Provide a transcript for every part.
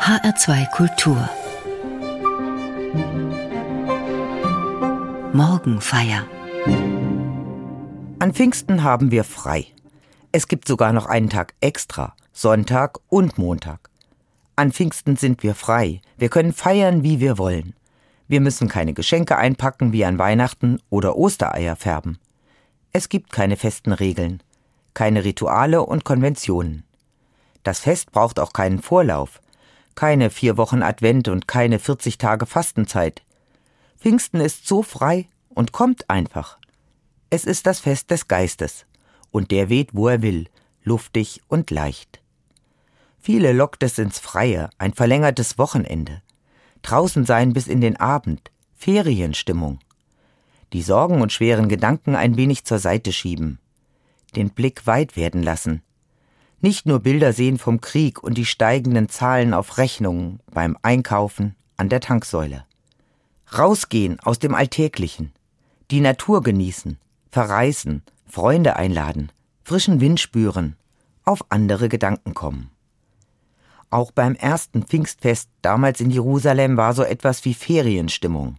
HR2 Kultur Morgenfeier An Pfingsten haben wir frei. Es gibt sogar noch einen Tag extra, Sonntag und Montag. An Pfingsten sind wir frei. Wir können feiern, wie wir wollen. Wir müssen keine Geschenke einpacken wie an Weihnachten oder Ostereier färben. Es gibt keine festen Regeln, keine Rituale und Konventionen. Das Fest braucht auch keinen Vorlauf keine vier Wochen Advent und keine 40 Tage Fastenzeit. Pfingsten ist so frei und kommt einfach. Es ist das Fest des Geistes, und der weht, wo er will, luftig und leicht. Viele lockt es ins Freie, ein verlängertes Wochenende. Draußen sein bis in den Abend, Ferienstimmung. Die Sorgen und schweren Gedanken ein wenig zur Seite schieben. Den Blick weit werden lassen, nicht nur Bilder sehen vom Krieg und die steigenden Zahlen auf Rechnungen beim Einkaufen an der Tanksäule. Rausgehen aus dem Alltäglichen, die Natur genießen, verreisen, Freunde einladen, frischen Wind spüren, auf andere Gedanken kommen. Auch beim ersten Pfingstfest damals in Jerusalem war so etwas wie Ferienstimmung.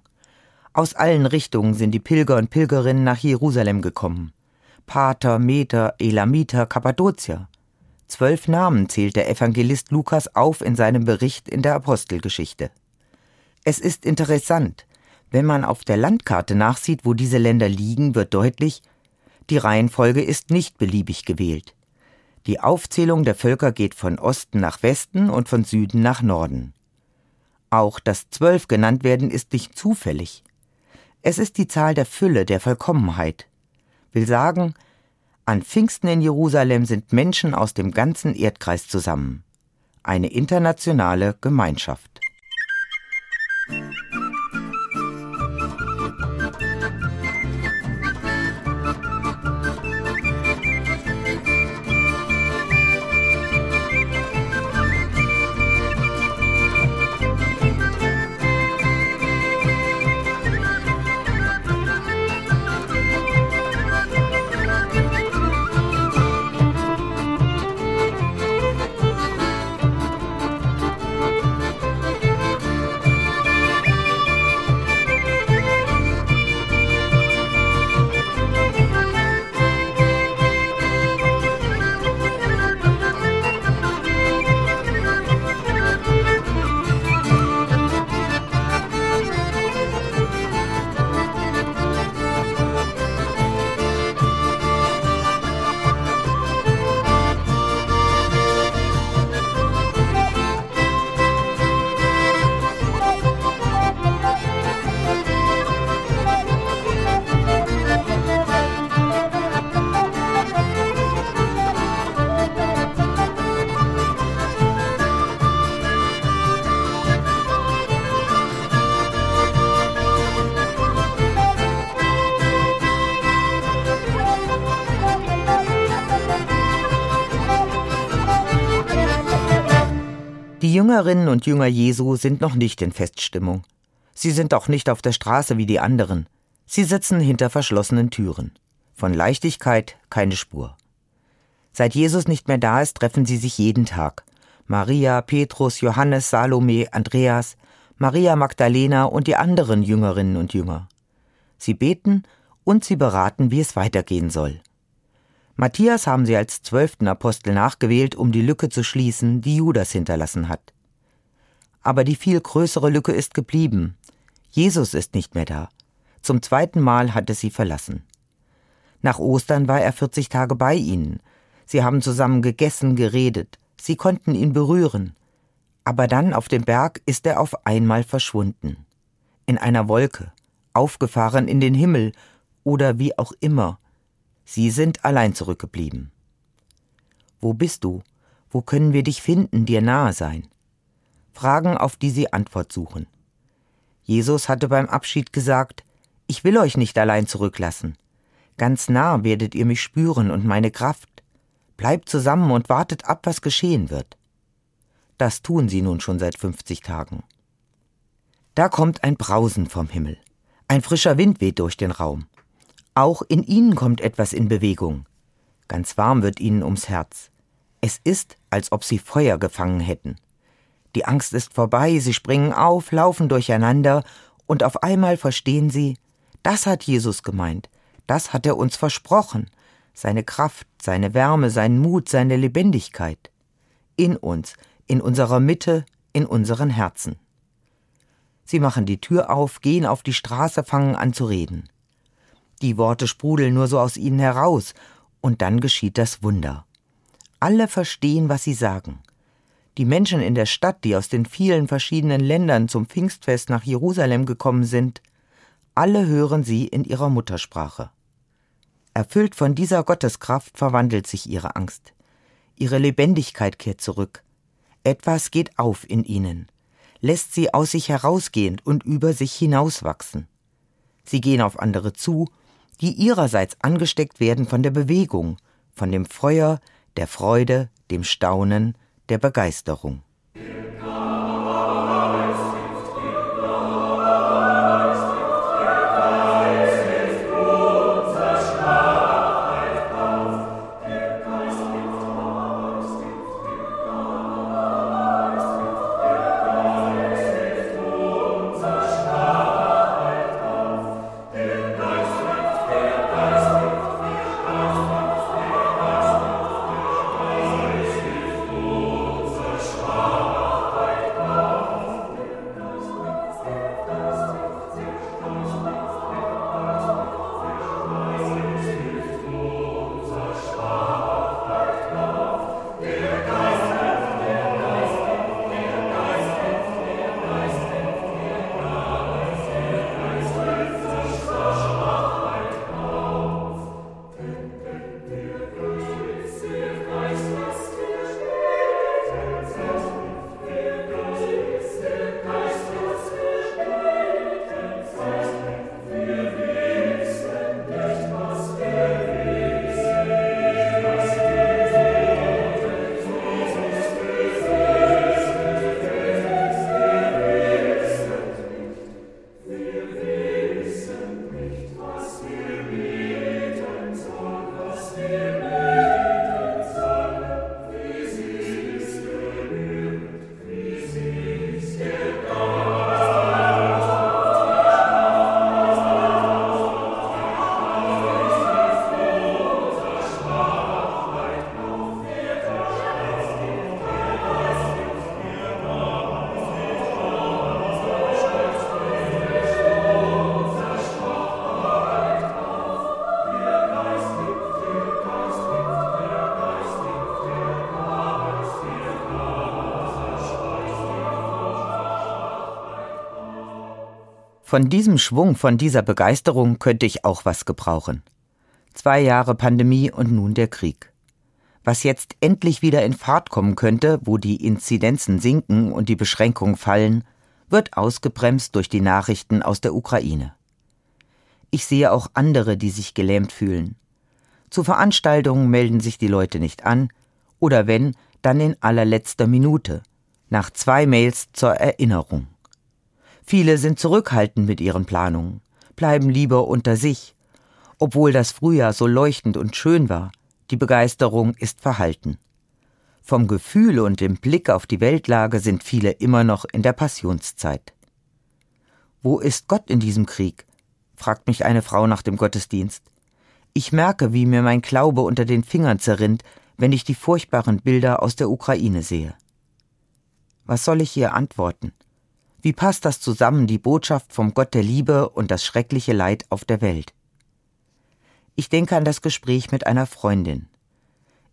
Aus allen Richtungen sind die Pilger und Pilgerinnen nach Jerusalem gekommen. Pater, Meter, Elamiter, Kappadokier. Zwölf Namen zählt der Evangelist Lukas auf in seinem Bericht in der Apostelgeschichte. Es ist interessant, wenn man auf der Landkarte nachsieht, wo diese Länder liegen, wird deutlich, die Reihenfolge ist nicht beliebig gewählt. Die Aufzählung der Völker geht von Osten nach Westen und von Süden nach Norden. Auch das Zwölf genannt werden ist nicht zufällig. Es ist die Zahl der Fülle, der Vollkommenheit. Will sagen, an Pfingsten in Jerusalem sind Menschen aus dem ganzen Erdkreis zusammen. Eine internationale Gemeinschaft. Jüngerinnen und Jünger Jesu sind noch nicht in Feststimmung. Sie sind auch nicht auf der Straße wie die anderen. Sie sitzen hinter verschlossenen Türen. Von Leichtigkeit keine Spur. Seit Jesus nicht mehr da ist, treffen sie sich jeden Tag. Maria, Petrus, Johannes, Salome, Andreas, Maria Magdalena und die anderen Jüngerinnen und Jünger. Sie beten und sie beraten, wie es weitergehen soll. Matthias haben sie als zwölften Apostel nachgewählt, um die Lücke zu schließen, die Judas hinterlassen hat. Aber die viel größere Lücke ist geblieben. Jesus ist nicht mehr da. Zum zweiten Mal hat es sie verlassen. Nach Ostern war er 40 Tage bei ihnen. Sie haben zusammen gegessen, geredet. Sie konnten ihn berühren. Aber dann auf dem Berg ist er auf einmal verschwunden. In einer Wolke, aufgefahren in den Himmel oder wie auch immer. Sie sind allein zurückgeblieben. Wo bist du? Wo können wir dich finden, dir nahe sein? Fragen, auf die sie Antwort suchen. Jesus hatte beim Abschied gesagt, ich will euch nicht allein zurücklassen. Ganz nah werdet ihr mich spüren und meine Kraft. Bleibt zusammen und wartet ab, was geschehen wird. Das tun sie nun schon seit 50 Tagen. Da kommt ein Brausen vom Himmel. Ein frischer Wind weht durch den Raum. Auch in ihnen kommt etwas in Bewegung. Ganz warm wird ihnen ums Herz. Es ist, als ob sie Feuer gefangen hätten. Die Angst ist vorbei, sie springen auf, laufen durcheinander, und auf einmal verstehen sie, das hat Jesus gemeint, das hat er uns versprochen, seine Kraft, seine Wärme, seinen Mut, seine Lebendigkeit. In uns, in unserer Mitte, in unseren Herzen. Sie machen die Tür auf, gehen auf die Straße, fangen an zu reden. Die Worte sprudeln nur so aus ihnen heraus, und dann geschieht das Wunder. Alle verstehen, was sie sagen. Die Menschen in der Stadt, die aus den vielen verschiedenen Ländern zum Pfingstfest nach Jerusalem gekommen sind, alle hören sie in ihrer Muttersprache. Erfüllt von dieser Gotteskraft verwandelt sich ihre Angst. Ihre Lebendigkeit kehrt zurück. Etwas geht auf in ihnen, lässt sie aus sich herausgehen und über sich hinauswachsen. Sie gehen auf andere zu, die ihrerseits angesteckt werden von der Bewegung, von dem Feuer, der Freude, dem Staunen, der Begeisterung. Von diesem Schwung, von dieser Begeisterung könnte ich auch was gebrauchen. Zwei Jahre Pandemie und nun der Krieg. Was jetzt endlich wieder in Fahrt kommen könnte, wo die Inzidenzen sinken und die Beschränkungen fallen, wird ausgebremst durch die Nachrichten aus der Ukraine. Ich sehe auch andere, die sich gelähmt fühlen. Zu Veranstaltungen melden sich die Leute nicht an, oder wenn, dann in allerletzter Minute, nach zwei Mails zur Erinnerung. Viele sind zurückhaltend mit ihren Planungen, bleiben lieber unter sich. Obwohl das Frühjahr so leuchtend und schön war, die Begeisterung ist verhalten. Vom Gefühl und dem Blick auf die Weltlage sind viele immer noch in der Passionszeit. Wo ist Gott in diesem Krieg? fragt mich eine Frau nach dem Gottesdienst. Ich merke, wie mir mein Glaube unter den Fingern zerrinnt, wenn ich die furchtbaren Bilder aus der Ukraine sehe. Was soll ich ihr antworten? Wie passt das zusammen, die Botschaft vom Gott der Liebe und das schreckliche Leid auf der Welt? Ich denke an das Gespräch mit einer Freundin.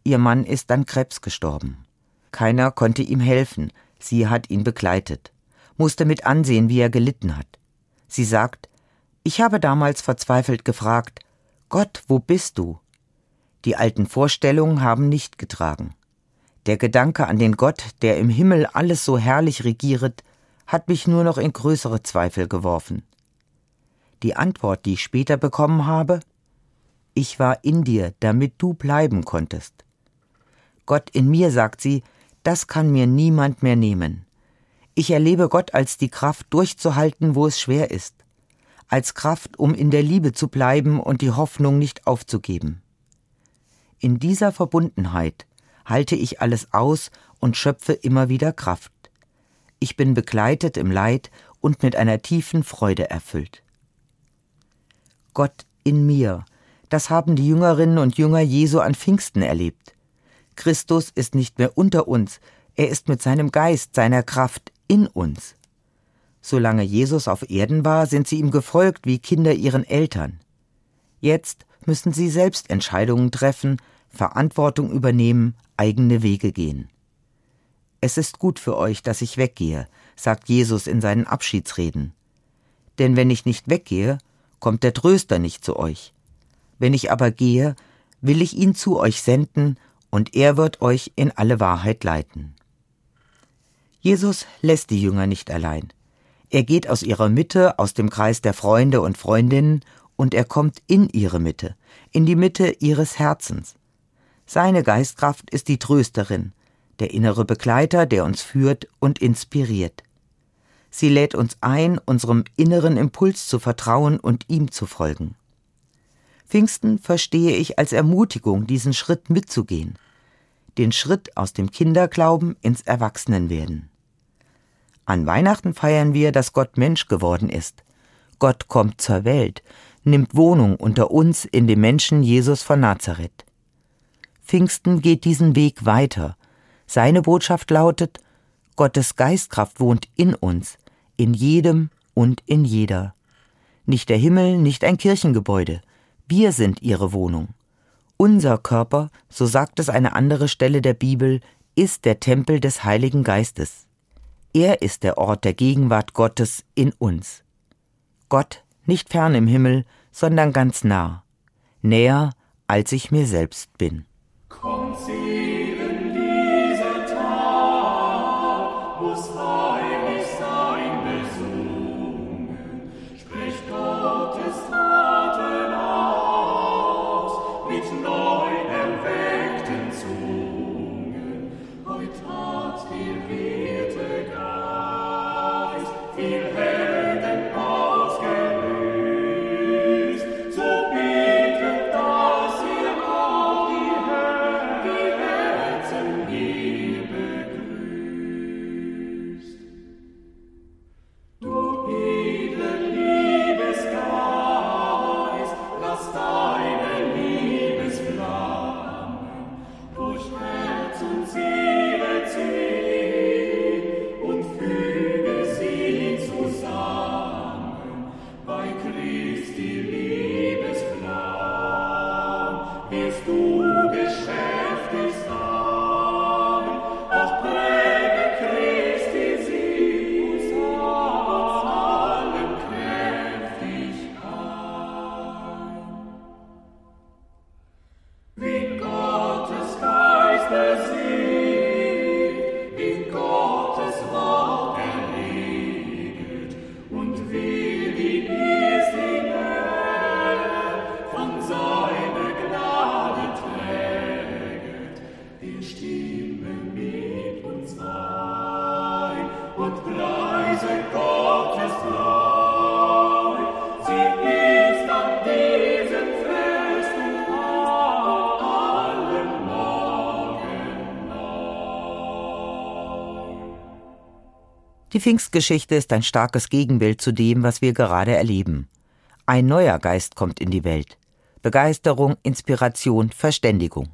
Ihr Mann ist an Krebs gestorben. Keiner konnte ihm helfen, sie hat ihn begleitet, musste mit ansehen, wie er gelitten hat. Sie sagt, ich habe damals verzweifelt gefragt, Gott, wo bist du? Die alten Vorstellungen haben nicht getragen. Der Gedanke an den Gott, der im Himmel alles so herrlich regieret, hat mich nur noch in größere Zweifel geworfen. Die Antwort, die ich später bekommen habe, ich war in dir, damit du bleiben konntest. Gott in mir, sagt sie, das kann mir niemand mehr nehmen. Ich erlebe Gott als die Kraft durchzuhalten, wo es schwer ist, als Kraft, um in der Liebe zu bleiben und die Hoffnung nicht aufzugeben. In dieser Verbundenheit halte ich alles aus und schöpfe immer wieder Kraft. Ich bin begleitet im Leid und mit einer tiefen Freude erfüllt. Gott in mir, das haben die Jüngerinnen und Jünger Jesu an Pfingsten erlebt. Christus ist nicht mehr unter uns, er ist mit seinem Geist, seiner Kraft in uns. Solange Jesus auf Erden war, sind sie ihm gefolgt wie Kinder ihren Eltern. Jetzt müssen sie selbst Entscheidungen treffen, Verantwortung übernehmen, eigene Wege gehen. Es ist gut für euch, dass ich weggehe, sagt Jesus in seinen Abschiedsreden. Denn wenn ich nicht weggehe, kommt der Tröster nicht zu euch. Wenn ich aber gehe, will ich ihn zu euch senden, und er wird euch in alle Wahrheit leiten. Jesus lässt die Jünger nicht allein. Er geht aus ihrer Mitte, aus dem Kreis der Freunde und Freundinnen, und er kommt in ihre Mitte, in die Mitte ihres Herzens. Seine Geistkraft ist die Trösterin, der innere Begleiter, der uns führt und inspiriert. Sie lädt uns ein, unserem inneren Impuls zu vertrauen und ihm zu folgen. Pfingsten verstehe ich als Ermutigung, diesen Schritt mitzugehen, den Schritt aus dem Kinderglauben ins Erwachsenenwerden. An Weihnachten feiern wir, dass Gott Mensch geworden ist. Gott kommt zur Welt, nimmt Wohnung unter uns in dem Menschen Jesus von Nazareth. Pfingsten geht diesen Weg weiter. Seine Botschaft lautet, Gottes Geistkraft wohnt in uns, in jedem und in jeder. Nicht der Himmel, nicht ein Kirchengebäude, wir sind ihre Wohnung. Unser Körper, so sagt es eine andere Stelle der Bibel, ist der Tempel des Heiligen Geistes. Er ist der Ort der Gegenwart Gottes in uns. Gott nicht fern im Himmel, sondern ganz nah, näher, als ich mir selbst bin. Die Pfingstgeschichte ist ein starkes Gegenbild zu dem, was wir gerade erleben. Ein neuer Geist kommt in die Welt. Begeisterung, Inspiration, Verständigung.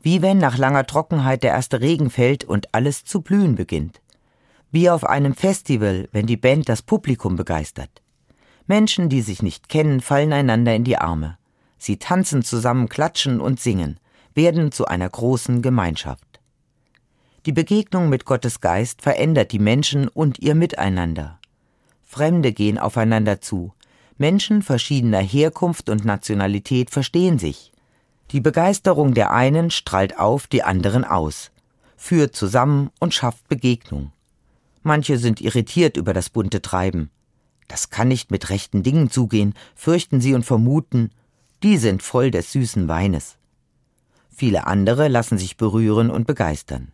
Wie wenn nach langer Trockenheit der erste Regen fällt und alles zu blühen beginnt. Wie auf einem Festival, wenn die Band das Publikum begeistert. Menschen, die sich nicht kennen, fallen einander in die Arme. Sie tanzen zusammen, klatschen und singen, werden zu einer großen Gemeinschaft. Die Begegnung mit Gottes Geist verändert die Menschen und ihr Miteinander. Fremde gehen aufeinander zu. Menschen verschiedener Herkunft und Nationalität verstehen sich. Die Begeisterung der einen strahlt auf die anderen aus, führt zusammen und schafft Begegnung. Manche sind irritiert über das bunte Treiben. Das kann nicht mit rechten Dingen zugehen, fürchten sie und vermuten, die sind voll des süßen Weines. Viele andere lassen sich berühren und begeistern.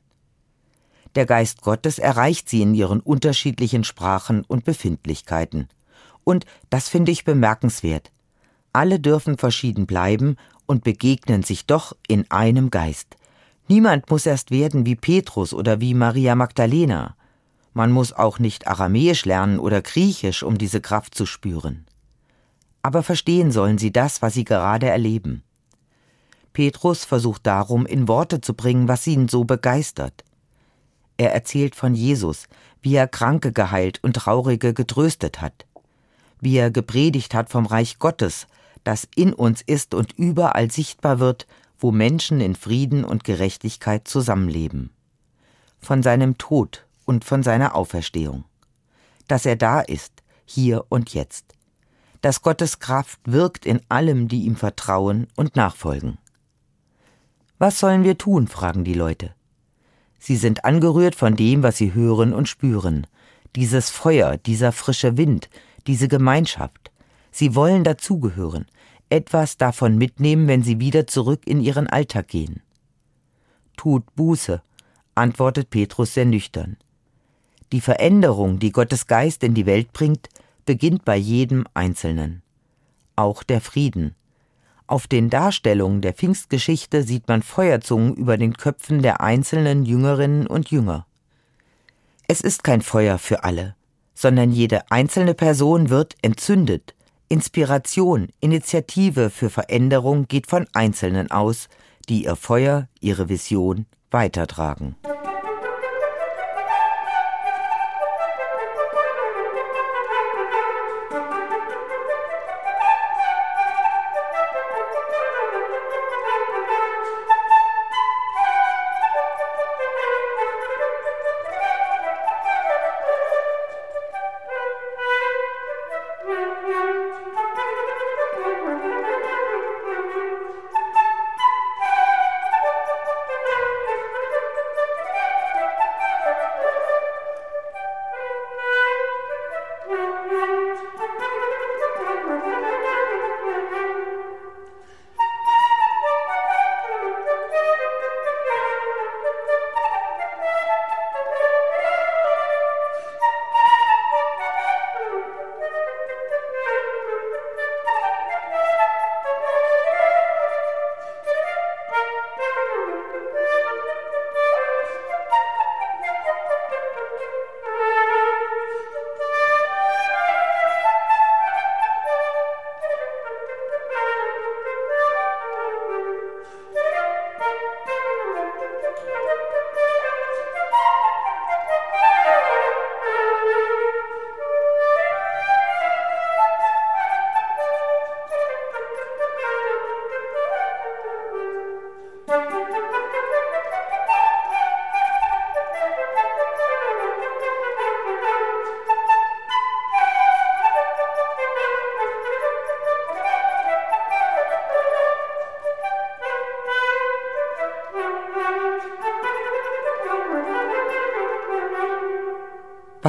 Der Geist Gottes erreicht sie in ihren unterschiedlichen Sprachen und Befindlichkeiten. Und das finde ich bemerkenswert. Alle dürfen verschieden bleiben und begegnen sich doch in einem Geist. Niemand muss erst werden wie Petrus oder wie Maria Magdalena. Man muss auch nicht Aramäisch lernen oder Griechisch, um diese Kraft zu spüren. Aber verstehen sollen sie das, was sie gerade erleben. Petrus versucht darum, in Worte zu bringen, was ihn so begeistert. Er erzählt von Jesus, wie er Kranke geheilt und Traurige getröstet hat, wie er gepredigt hat vom Reich Gottes, das in uns ist und überall sichtbar wird, wo Menschen in Frieden und Gerechtigkeit zusammenleben. Von seinem Tod und von seiner Auferstehung. Dass er da ist, hier und jetzt. Dass Gottes Kraft wirkt in allem, die ihm vertrauen und nachfolgen. Was sollen wir tun? fragen die Leute. Sie sind angerührt von dem, was sie hören und spüren. Dieses Feuer, dieser frische Wind, diese Gemeinschaft. Sie wollen dazugehören, etwas davon mitnehmen, wenn sie wieder zurück in ihren Alltag gehen. Tut Buße, antwortet Petrus sehr nüchtern. Die Veränderung, die Gottes Geist in die Welt bringt, beginnt bei jedem Einzelnen. Auch der Frieden. Auf den Darstellungen der Pfingstgeschichte sieht man Feuerzungen über den Köpfen der einzelnen Jüngerinnen und Jünger. Es ist kein Feuer für alle, sondern jede einzelne Person wird entzündet. Inspiration, Initiative für Veränderung geht von Einzelnen aus, die ihr Feuer, ihre Vision weitertragen.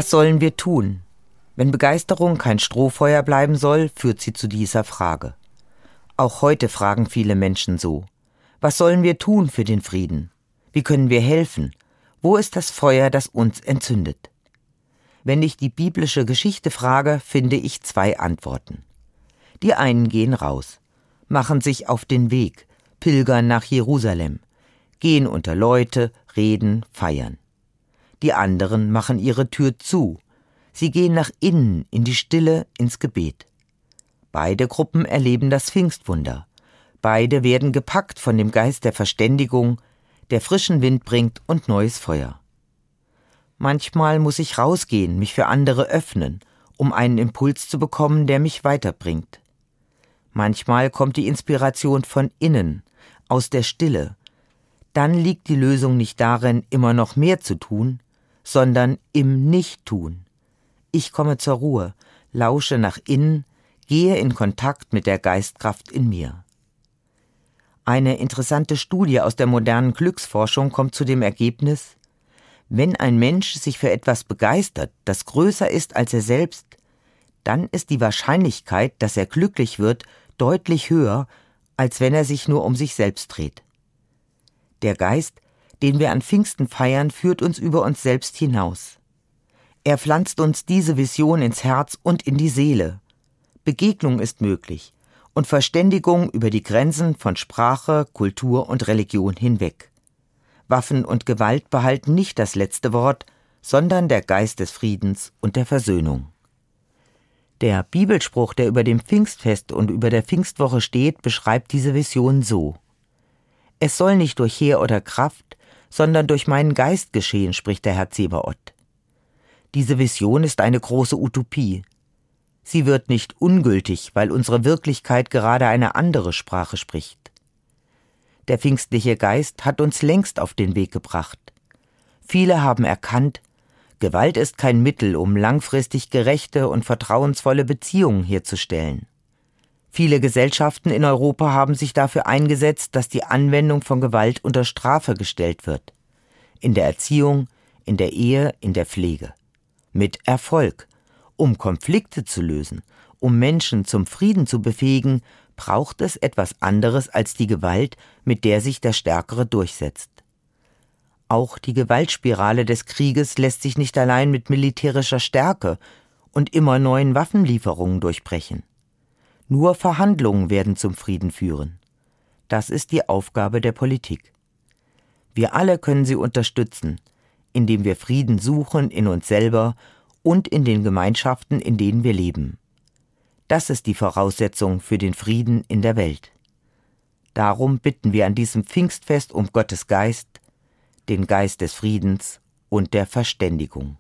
Was sollen wir tun? Wenn Begeisterung kein Strohfeuer bleiben soll, führt sie zu dieser Frage. Auch heute fragen viele Menschen so. Was sollen wir tun für den Frieden? Wie können wir helfen? Wo ist das Feuer, das uns entzündet? Wenn ich die biblische Geschichte frage, finde ich zwei Antworten. Die einen gehen raus, machen sich auf den Weg, pilgern nach Jerusalem, gehen unter Leute, reden, feiern die anderen machen ihre Tür zu. Sie gehen nach innen, in die Stille, ins Gebet. Beide Gruppen erleben das Pfingstwunder. Beide werden gepackt von dem Geist der Verständigung, der frischen Wind bringt und neues Feuer. Manchmal muss ich rausgehen, mich für andere öffnen, um einen Impuls zu bekommen, der mich weiterbringt. Manchmal kommt die Inspiration von innen, aus der Stille. Dann liegt die Lösung nicht darin, immer noch mehr zu tun, sondern im Nichttun. Ich komme zur Ruhe, lausche nach innen, gehe in Kontakt mit der Geistkraft in mir. Eine interessante Studie aus der modernen Glücksforschung kommt zu dem Ergebnis, wenn ein Mensch sich für etwas begeistert, das größer ist als er selbst, dann ist die Wahrscheinlichkeit, dass er glücklich wird, deutlich höher, als wenn er sich nur um sich selbst dreht. Der Geist den wir an Pfingsten feiern, führt uns über uns selbst hinaus. Er pflanzt uns diese Vision ins Herz und in die Seele. Begegnung ist möglich und Verständigung über die Grenzen von Sprache, Kultur und Religion hinweg. Waffen und Gewalt behalten nicht das letzte Wort, sondern der Geist des Friedens und der Versöhnung. Der Bibelspruch, der über dem Pfingstfest und über der Pfingstwoche steht, beschreibt diese Vision so. Es soll nicht durch Heer oder Kraft, sondern durch meinen Geist geschehen, spricht der Herr Zebaoth. Diese Vision ist eine große Utopie. Sie wird nicht ungültig, weil unsere Wirklichkeit gerade eine andere Sprache spricht. Der pfingstliche Geist hat uns längst auf den Weg gebracht. Viele haben erkannt, Gewalt ist kein Mittel, um langfristig gerechte und vertrauensvolle Beziehungen herzustellen. Viele Gesellschaften in Europa haben sich dafür eingesetzt, dass die Anwendung von Gewalt unter Strafe gestellt wird. In der Erziehung, in der Ehe, in der Pflege. Mit Erfolg. Um Konflikte zu lösen, um Menschen zum Frieden zu befähigen, braucht es etwas anderes als die Gewalt, mit der sich der Stärkere durchsetzt. Auch die Gewaltspirale des Krieges lässt sich nicht allein mit militärischer Stärke und immer neuen Waffenlieferungen durchbrechen. Nur Verhandlungen werden zum Frieden führen. Das ist die Aufgabe der Politik. Wir alle können sie unterstützen, indem wir Frieden suchen in uns selber und in den Gemeinschaften, in denen wir leben. Das ist die Voraussetzung für den Frieden in der Welt. Darum bitten wir an diesem Pfingstfest um Gottes Geist, den Geist des Friedens und der Verständigung.